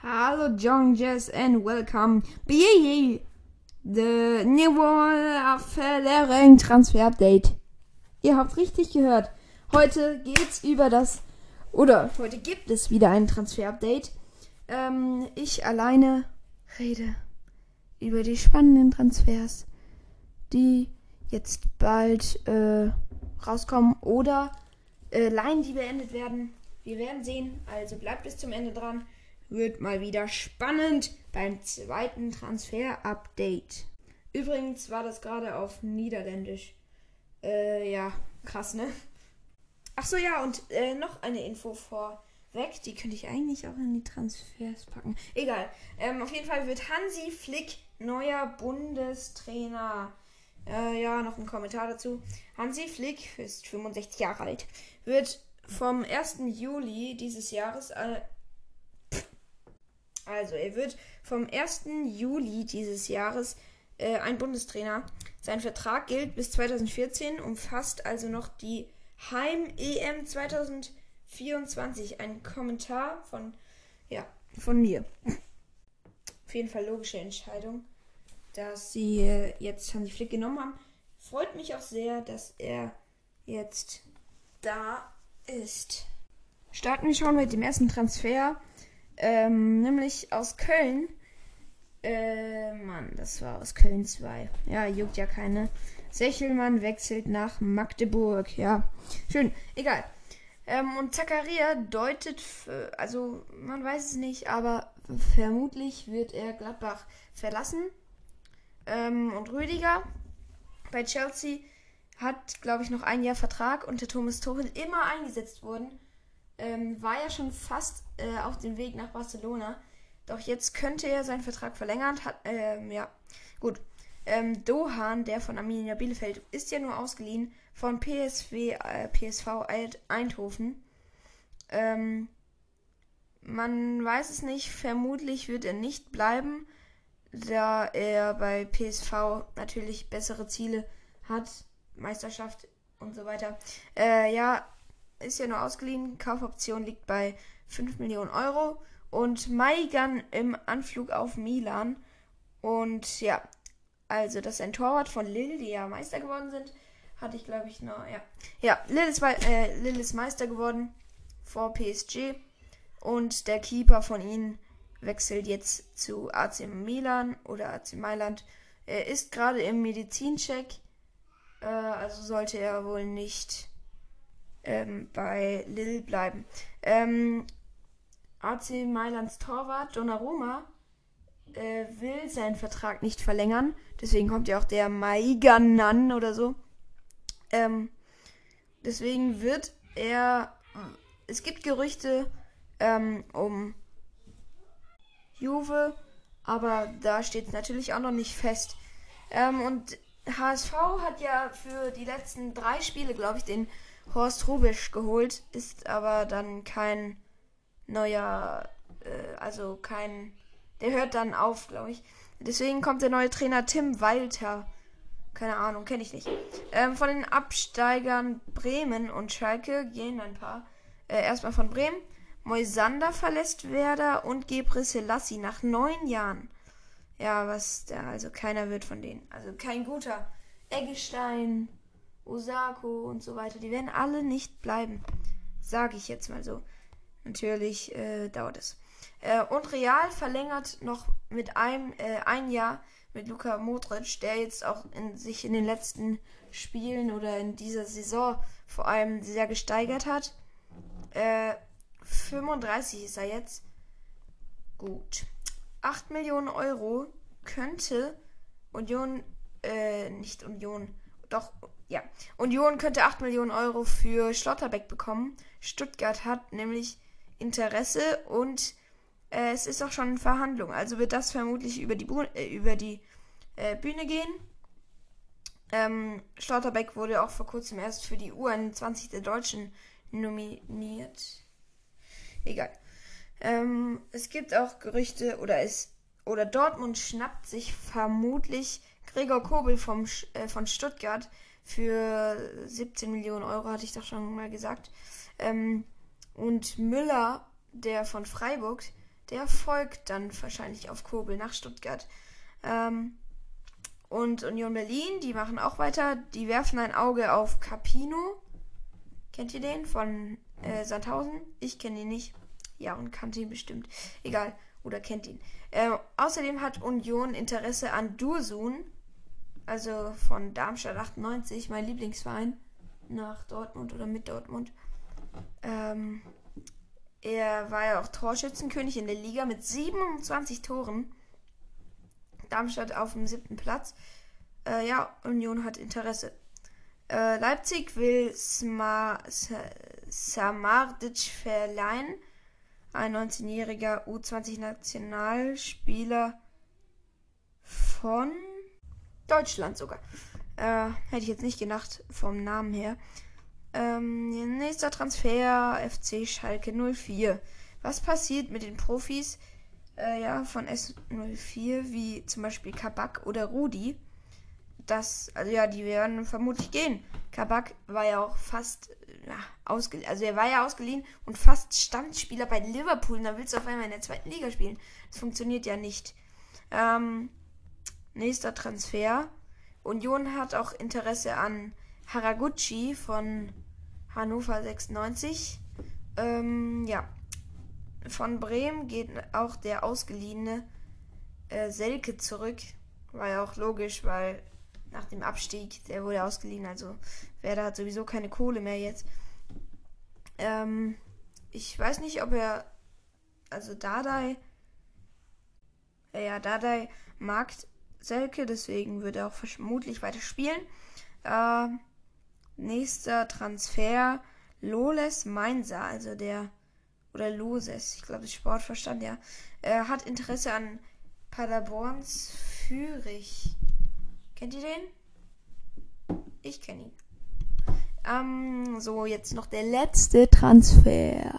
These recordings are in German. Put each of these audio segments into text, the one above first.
Hello, John Jess, and welcome. Be the new Affäre Transfer Update. Ihr habt richtig gehört. Heute geht's über das, oder heute gibt es wieder ein Transfer Update. Ähm, ich alleine rede über die spannenden Transfers, die jetzt bald äh, rauskommen oder äh, Laien, die beendet werden. Wir werden sehen. Also bleibt bis zum Ende dran. Wird mal wieder spannend beim zweiten Transfer-Update. Übrigens war das gerade auf Niederländisch. Äh, ja, krass, ne? Ach so, ja, und äh, noch eine Info vorweg. Die könnte ich eigentlich auch in die Transfers packen. Egal. Ähm, auf jeden Fall wird Hansi Flick neuer Bundestrainer. Äh, ja, noch ein Kommentar dazu. Hansi Flick ist 65 Jahre alt. Wird vom 1. Juli dieses Jahres. Also, er wird vom 1. Juli dieses Jahres äh, ein Bundestrainer. Sein Vertrag gilt bis 2014, umfasst also noch die Heim-EM 2024. Ein Kommentar von, ja, von mir. Auf jeden Fall logische Entscheidung, dass sie äh, jetzt Hansi Flick genommen haben. Freut mich auch sehr, dass er jetzt da ist. Starten wir schon mit dem ersten Transfer. Ähm, nämlich aus Köln. Äh, Mann, das war aus Köln 2. Ja, juckt ja keine. Sechelmann wechselt nach Magdeburg. Ja, schön. Egal. Ähm, und Zakaria deutet, also man weiß es nicht, aber vermutlich wird er Gladbach verlassen. Ähm, und Rüdiger bei Chelsea hat, glaube ich, noch ein Jahr Vertrag unter Thomas Tuchel immer eingesetzt worden. Ähm, war ja schon fast äh, auf dem Weg nach Barcelona. Doch jetzt könnte er seinen Vertrag verlängern. Hat, ähm, ja, gut. Ähm, Dohan, der von Arminia Bielefeld, ist ja nur ausgeliehen von PSW, äh, PSV Eindhoven. Ähm, man weiß es nicht. Vermutlich wird er nicht bleiben, da er bei PSV natürlich bessere Ziele hat. Meisterschaft und so weiter. Äh, ja, ist ja nur ausgeliehen. Kaufoption liegt bei 5 Millionen Euro. Und Maigan im Anflug auf Milan. Und ja, also das ist ein Torwart von Lille, die ja Meister geworden sind. Hatte ich, glaube ich, noch, ja. Ja, Lille ist, äh, Lille ist Meister geworden vor PSG. Und der Keeper von ihnen wechselt jetzt zu AC Milan oder AC Mailand. Er ist gerade im Medizincheck. Äh, also sollte er wohl nicht ähm, bei Lille bleiben. Ähm, AC Mailands Torwart Donnarumma äh, will seinen Vertrag nicht verlängern. Deswegen kommt ja auch der Maiganan oder so. Ähm, deswegen wird er. Es gibt Gerüchte ähm, um Juve, aber da steht es natürlich auch noch nicht fest. Ähm, und HSV hat ja für die letzten drei Spiele, glaube ich, den Horst Rubisch geholt, ist aber dann kein neuer, äh, also kein, der hört dann auf, glaube ich. Deswegen kommt der neue Trainer Tim Walter. Keine Ahnung, kenne ich nicht. Ähm, von den Absteigern Bremen und Schalke gehen ein paar. Äh, erstmal von Bremen. Moisander verlässt Werder und Gebre Selassie nach neun Jahren. Ja, was da, also keiner wird von denen. Also kein guter. Eggestein, Osako und so weiter, die werden alle nicht bleiben. Sage ich jetzt mal so. Natürlich äh, dauert es. Äh, und Real verlängert noch mit einem äh, ein Jahr mit Luka Modric, der jetzt auch in, sich in den letzten Spielen oder in dieser Saison vor allem sehr gesteigert hat. Äh, 35 ist er jetzt. Gut. 8 Millionen Euro könnte Union, äh, nicht Union, doch, ja. Union könnte 8 Millionen Euro für Schlotterbeck bekommen. Stuttgart hat nämlich Interesse und äh, es ist auch schon in Verhandlung. Also wird das vermutlich über die, Bu äh, über die äh, Bühne gehen. Ähm, Schlotterbeck wurde auch vor kurzem erst für die U21 der Deutschen nominiert. Egal. Ähm, es gibt auch Gerüchte oder es oder Dortmund schnappt sich vermutlich Gregor Kobel vom, äh, von Stuttgart für 17 Millionen Euro, hatte ich doch schon mal gesagt. Ähm, und Müller, der von Freiburg, der folgt dann wahrscheinlich auf Kobel nach Stuttgart. Ähm, und Union Berlin, die machen auch weiter. Die werfen ein Auge auf Capino. Kennt ihr den von äh, Sandhausen? Ich kenne ihn nicht. Ja, und kannte ihn bestimmt. Egal. Oder kennt ihn. Äh, außerdem hat Union Interesse an Dursun. Also von Darmstadt 98, mein Lieblingsverein. Nach Dortmund oder mit Dortmund. Ähm, er war ja auch Torschützenkönig in der Liga mit 27 Toren. Darmstadt auf dem siebten Platz. Äh, ja, Union hat Interesse. Äh, Leipzig will Sma Samardic verleihen. Ein 19-jähriger U20-Nationalspieler von Deutschland sogar. Äh, hätte ich jetzt nicht gedacht vom Namen her. Ähm, nächster Transfer FC Schalke 04. Was passiert mit den Profis äh, ja, von S04, wie zum Beispiel Kabak oder Rudi? Das, also ja, die werden vermutlich gehen. Kabak war ja auch fast ja, ausgeliehen, also er war ja ausgeliehen und fast Stammspieler bei Liverpool. Und dann willst du auf einmal in der zweiten Liga spielen. Das funktioniert ja nicht. Ähm, nächster Transfer. Union hat auch Interesse an Haraguchi von Hannover 96. Ähm, ja. Von Bremen geht auch der ausgeliehene äh, Selke zurück. War ja auch logisch, weil nach dem Abstieg, der wurde ausgeliehen, also Werder hat sowieso keine Kohle mehr jetzt. Ähm, ich weiß nicht, ob er, also Dadai, ja, Dadai mag Selke, deswegen würde er auch vermutlich weiter spielen. Ähm, Nächster Transfer Loles Mainzer, also der oder Loses, ich glaube, das Sportverstand, ja. Er hat Interesse an Paderborns Fürich. Kennt ihr den? Ich kenne ihn. Ähm, so, jetzt noch der letzte Transfer.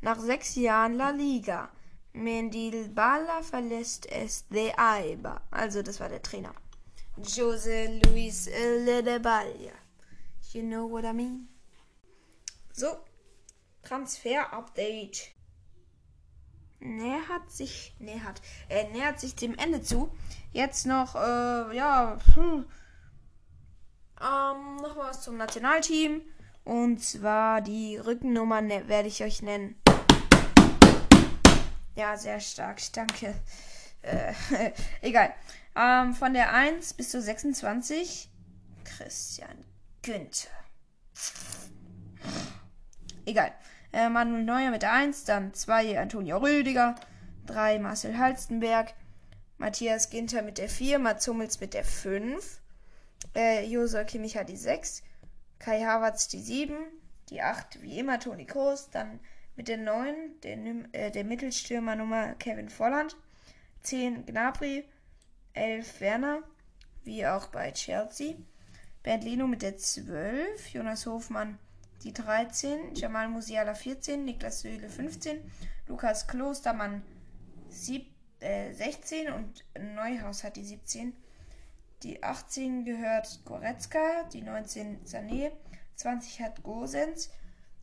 Nach sechs Jahren La Liga. Mendilbala verlässt es de Aiba. Also, das war der Trainer. Jose Luis Ledeballa. You know what I mean? So, Transfer-Update. Nähert sich, nähert, er nähert sich dem Ende zu. Jetzt noch, äh, ja, hm, ähm, noch was zum Nationalteam. Und zwar die Rückennummer ne werde ich euch nennen. Ja, sehr stark, danke. Äh, egal. Ähm, von der 1 bis zur 26 Christian Günther. Egal. Äh, Manuel Neuer mit der 1, dann 2 Antonio Rüdiger, 3 Marcel Halstenberg, Matthias Ginter mit der 4, Mats Hummels mit der 5, äh, Josua Kimmich hat die 6, Kai Havertz die 7, die 8 wie immer Toni Kroos, dann mit der 9 der, äh, der Mittelstürmer Nummer Kevin Volland, 10 Gnabry, 11 Werner, wie auch bei Chelsea, Bernd Lino mit der 12, Jonas Hofmann die 13, Jamal Musiala 14, Niklas Söhle 15, Lukas Klostermann sieb, äh, 16 und Neuhaus hat die 17. Die 18 gehört Goretzka, die 19 Sané, 20 hat Gosens,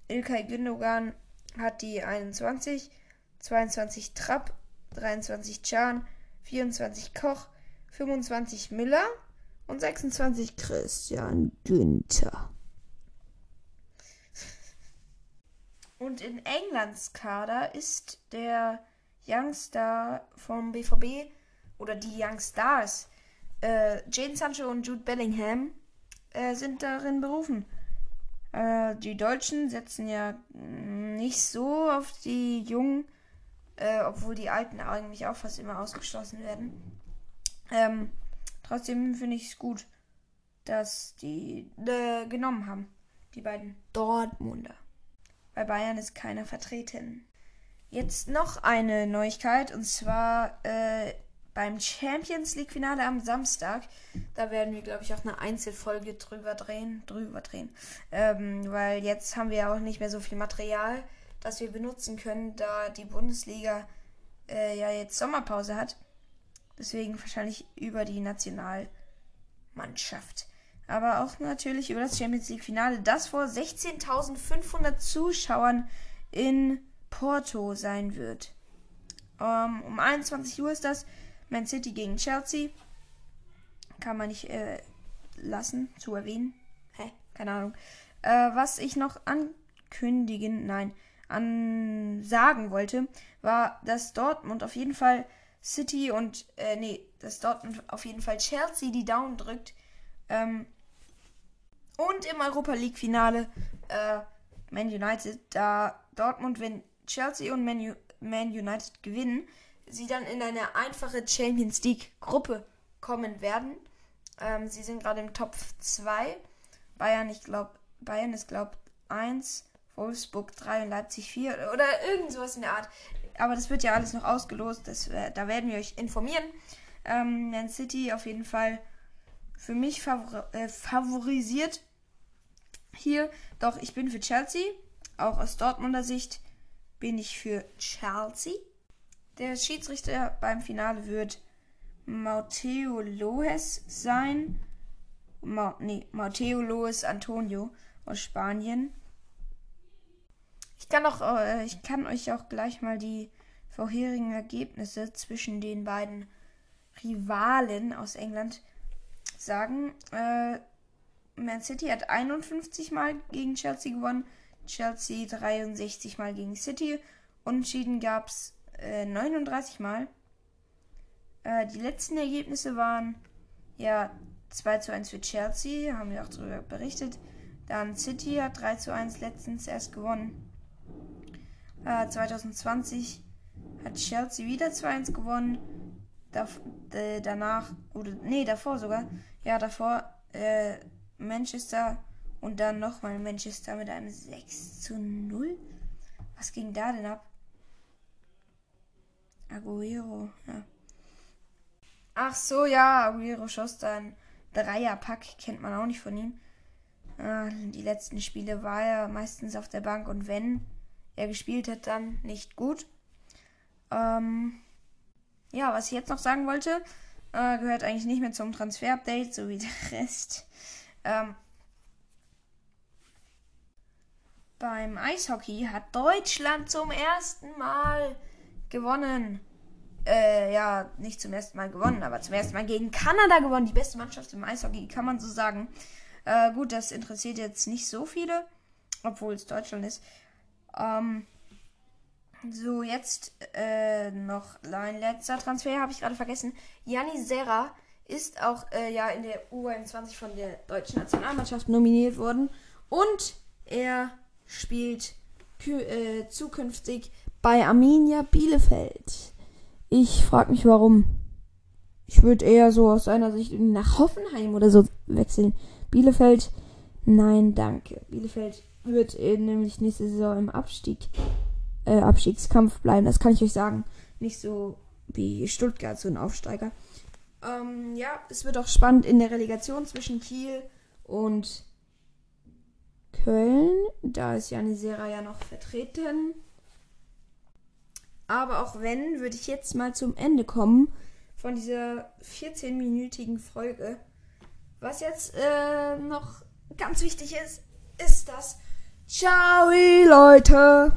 Ilkay Gündogan hat die 21, 22 Trapp, 23 Chan, 24 Koch, 25 Miller, und 26 Christian Günther. Und in Englands Kader ist der Youngstar vom BVB oder die Youngstars, äh, Jane Sancho und Jude Bellingham, äh, sind darin berufen. Äh, die Deutschen setzen ja nicht so auf die Jungen, äh, obwohl die Alten eigentlich auch fast immer ausgeschlossen werden. Ähm, Trotzdem finde ich es gut, dass die äh, genommen haben. Die beiden Dortmunder. Bei Bayern ist keiner vertreten. Jetzt noch eine Neuigkeit und zwar äh, beim Champions League Finale am Samstag. Da werden wir, glaube ich, auch eine Einzelfolge drüber drehen. Drüber drehen. Ähm, weil jetzt haben wir ja auch nicht mehr so viel Material, das wir benutzen können, da die Bundesliga äh, ja jetzt Sommerpause hat. Deswegen wahrscheinlich über die Nationalmannschaft. Aber auch natürlich über das Champions League Finale, das vor 16.500 Zuschauern in Porto sein wird. Ähm, um 21 Uhr ist das. Man City gegen Chelsea. Kann man nicht äh, lassen zu erwähnen. Hä? Keine Ahnung. Äh, was ich noch ankündigen, nein, an sagen wollte, war, dass Dortmund auf jeden Fall City und, äh, nee, dass Dortmund auf jeden Fall Chelsea die Daumen drückt. Ähm, und im Europa League Finale äh, Man United, da Dortmund, wenn Chelsea und Man, U Man United gewinnen, sie dann in eine einfache Champions League Gruppe kommen werden. Ähm, sie sind gerade im Top 2. Bayern, ich glaube, Bayern ist, glaube 1, Wolfsburg 3 und Leipzig 4 oder irgend sowas in der Art. Aber das wird ja alles noch ausgelost. Das, äh, da werden wir euch informieren. Ähm, Man City auf jeden Fall für mich favor äh, favorisiert hier. Doch ich bin für Chelsea. Auch aus Dortmunder Sicht bin ich für Chelsea. Der Schiedsrichter beim Finale wird Matteo Lohes sein. Ma nee, Matteo Lohes Antonio aus Spanien. Ich kann, auch, äh, ich kann euch auch gleich mal die vorherigen Ergebnisse zwischen den beiden Rivalen aus England sagen. Äh, Man City hat 51 Mal gegen Chelsea gewonnen, Chelsea 63 Mal gegen City. Unentschieden gab es äh, 39 Mal. Äh, die letzten Ergebnisse waren ja 2 zu 1 für Chelsea, haben wir auch darüber berichtet. Dann City hat 3 zu 1 letztens erst gewonnen. Äh, 2020 hat Chelsea wieder 2-1 gewonnen. Da, äh, danach, oder nee, davor sogar. Ja, davor äh, Manchester und dann nochmal Manchester mit einem 6 zu 0. Was ging da denn ab? Aguero, ja. Ach so, ja, Aguero schoss dann Dreierpack, kennt man auch nicht von ihm. Äh, die letzten Spiele war er meistens auf der Bank und wenn er gespielt hat, dann nicht gut. Ähm, ja, was ich jetzt noch sagen wollte, äh, gehört eigentlich nicht mehr zum Transfer-Update, so wie der Rest. Ähm, beim Eishockey hat Deutschland zum ersten Mal gewonnen. Äh, ja, nicht zum ersten Mal gewonnen, aber zum ersten Mal gegen Kanada gewonnen. Die beste Mannschaft im Eishockey, kann man so sagen. Äh, gut, das interessiert jetzt nicht so viele, obwohl es Deutschland ist. Ähm, so, jetzt äh, noch ein letzter Transfer, habe ich gerade vergessen. Janni Serra ist auch äh, ja in der U21 von der deutschen Nationalmannschaft nominiert worden. Und er spielt äh, zukünftig bei Arminia Bielefeld. Ich frage mich warum. Ich würde eher so aus seiner Sicht nach Hoffenheim oder so wechseln. Bielefeld, nein, danke. Bielefeld wird äh, nämlich nächste Saison im Abstieg, äh, Abstiegskampf bleiben. Das kann ich euch sagen. Nicht so wie Stuttgart, so ein Aufsteiger. Ähm, ja, es wird auch spannend in der Relegation zwischen Kiel und Köln. Da ist Janisera ja noch vertreten. Aber auch wenn, würde ich jetzt mal zum Ende kommen von dieser 14-minütigen Folge. Was jetzt äh, noch ganz wichtig ist, ist das Ciao, Leute!